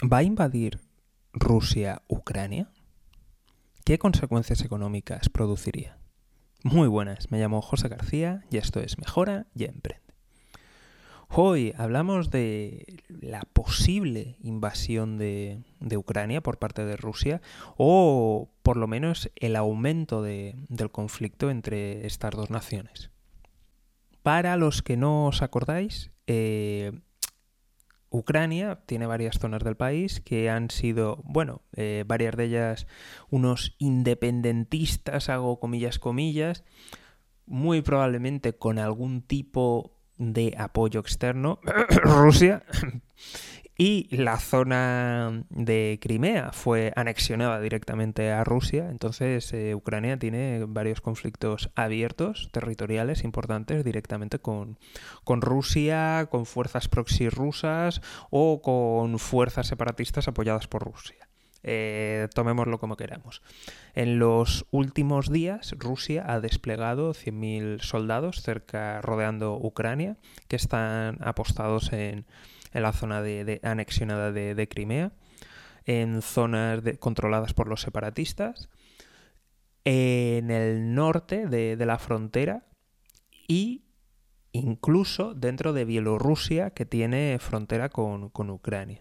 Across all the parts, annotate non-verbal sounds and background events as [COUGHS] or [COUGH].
¿Va a invadir Rusia Ucrania? ¿Qué consecuencias económicas produciría? Muy buenas, me llamo José García y esto es Mejora y Emprende. Hoy hablamos de la posible invasión de, Ucrania por parte de Rusia o por lo menos el aumento del conflicto entre estas dos naciones. Para los que no os acordáis, eh, Ucrania tiene varias zonas del país que han sido, bueno, eh, varias de ellas unos independentistas, hago comillas, comillas, muy probablemente con algún tipo de apoyo externo, [COUGHS] Rusia, y la zona de Crimea fue anexionada directamente a Rusia, entonces eh, Ucrania tiene varios conflictos abiertos, territoriales importantes, directamente con, con Rusia, con fuerzas proxy rusas o con fuerzas separatistas apoyadas por Rusia. Eh, tomémoslo como queramos. En los últimos días, Rusia ha desplegado 100.000 soldados cerca, rodeando Ucrania, que están apostados en, en la zona de, anexionada de, Crimea, en zonas controladas por los separatistas, en el norte de, la frontera y incluso dentro de Bielorrusia, que tiene frontera con, Ucrania.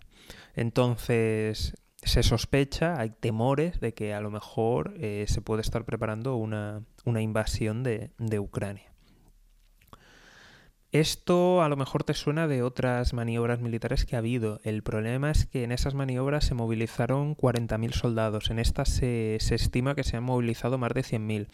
Entonces, se sospecha, hay temores de que a lo mejor eh, se puede estar preparando una, invasión de, de Ucrania. Esto a lo mejor te suena de otras maniobras militares que ha habido. El problema es que en esas maniobras se movilizaron 40.000 soldados. En estas se, se, estima que se han movilizado más de 100.000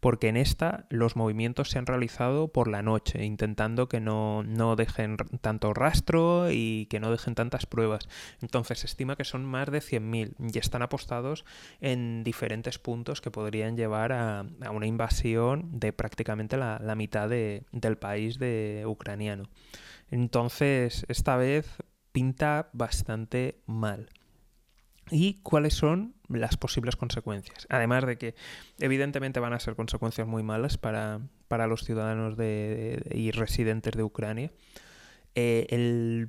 porque en esta los movimientos se han realizado por la noche, intentando que no, dejen tanto rastro y que no dejen tantas pruebas. Entonces se estima que son más de 100.000 y están apostados en diferentes puntos que podrían llevar a, una invasión de prácticamente la, mitad del país de ucraniano. Entonces, esta vez pinta bastante mal y cuáles son las posibles consecuencias. Además de que evidentemente van a ser consecuencias muy malas para, los ciudadanos y residentes de Ucrania. Eh,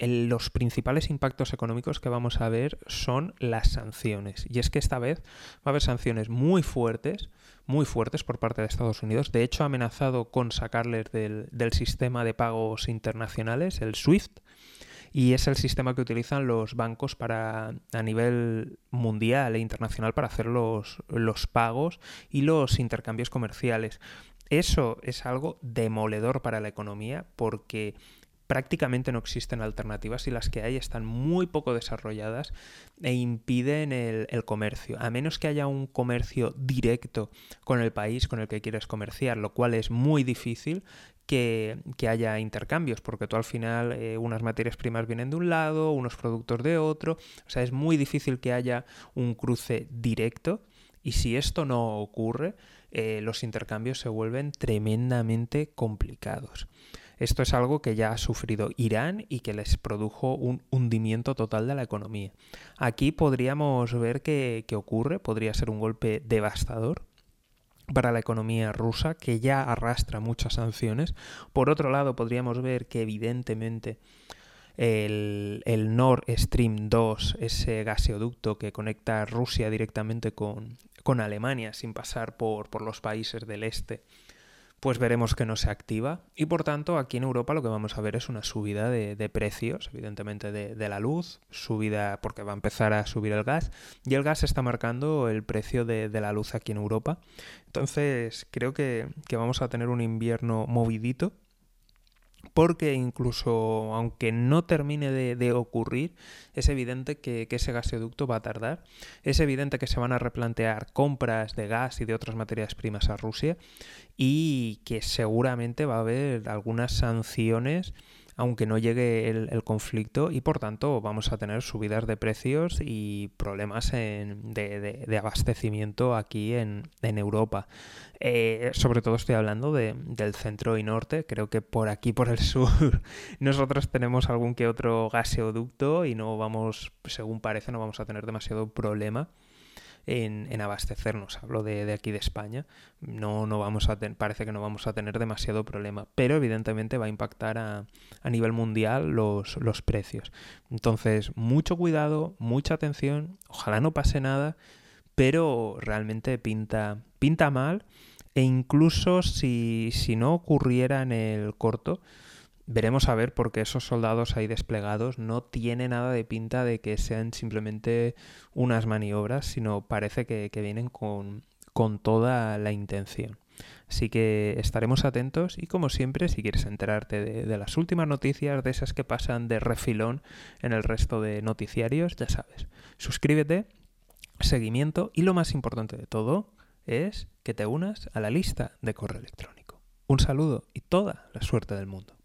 los principales impactos económicos que vamos a ver son las sanciones. Y es que esta vez va a haber sanciones muy fuertes, muy fuertes por parte de Estados Unidos. De hecho, ha amenazado con sacarles del, del sistema de pagos internacionales, el SWIFT, y es el sistema que utilizan los bancos para a nivel mundial e internacional para hacer los, los pagos y los intercambios comerciales. Eso es algo demoledor para la economía porque prácticamente no existen alternativas y las que hay están muy poco desarrolladas e impiden el, el, comercio. A menos que haya un comercio directo con el país con el que quieres comerciar, lo cual es muy difícil, que, haya intercambios, porque tú al final eh, unas materias primas vienen de un lado, unos productos de otro, o sea, es muy difícil que haya un cruce directo y si esto no ocurre, eh, los intercambios se vuelven tremendamente complicados. Esto es algo que ya ha sufrido Irán y que les produjo un hundimiento total de la economía. Aquí podríamos ver qué ocurre, podría ser un golpe devastador, para la economía rusa, que ya arrastra muchas sanciones. Por otro lado, podríamos ver que evidentemente el, el Nord Stream 2, ese gaseoducto que conecta Rusia directamente con, con Alemania sin pasar por, por los países del este, pues veremos que no se activa. Y por tanto, aquí en Europa lo que vamos a ver es una subida de, precios, evidentemente de, la luz, subida porque va a empezar a subir el gas, y el gas está marcando el precio de, la luz aquí en Europa. Entonces, creo que, que vamos a tener un invierno movidito porque incluso aunque no termine de, ocurrir, es evidente que, ese gasoducto va a tardar, es evidente que se van a replantear compras de gas y de otras materias primas a Rusia y que seguramente va a haber algunas sanciones aunque no llegue el, conflicto y por tanto vamos a tener subidas de precios y problemas de, abastecimiento aquí en, Europa. Eh, sobre todo estoy hablando del centro y norte, creo que por aquí, por el [LAUGHS] sur, nosotros tenemos algún que otro gaseoducto y no vamos, según parece, no vamos a tener demasiado problema en, abastecernos. Hablo de, aquí de España. No, no vamos a parece que no vamos a tener demasiado problema, pero evidentemente va a impactar a, a nivel mundial los, los precios. Entonces, mucho cuidado, mucha atención. Ojalá no pase nada, pero realmente pinta, pinta mal. E incluso si, si no ocurriera en el corto, Veremos a ver porque esos soldados ahí desplegados no tiene nada de pinta de que sean simplemente unas maniobras, sino parece que, vienen con, con toda la intención. Así que estaremos atentos y como siempre, si quieres enterarte de, de, las últimas noticias, de esas que pasan de refilón en el resto de noticiarios, ya sabes, suscríbete, seguimiento y lo más importante de todo es que te unas a la lista de correo electrónico. Un saludo y toda la suerte del mundo.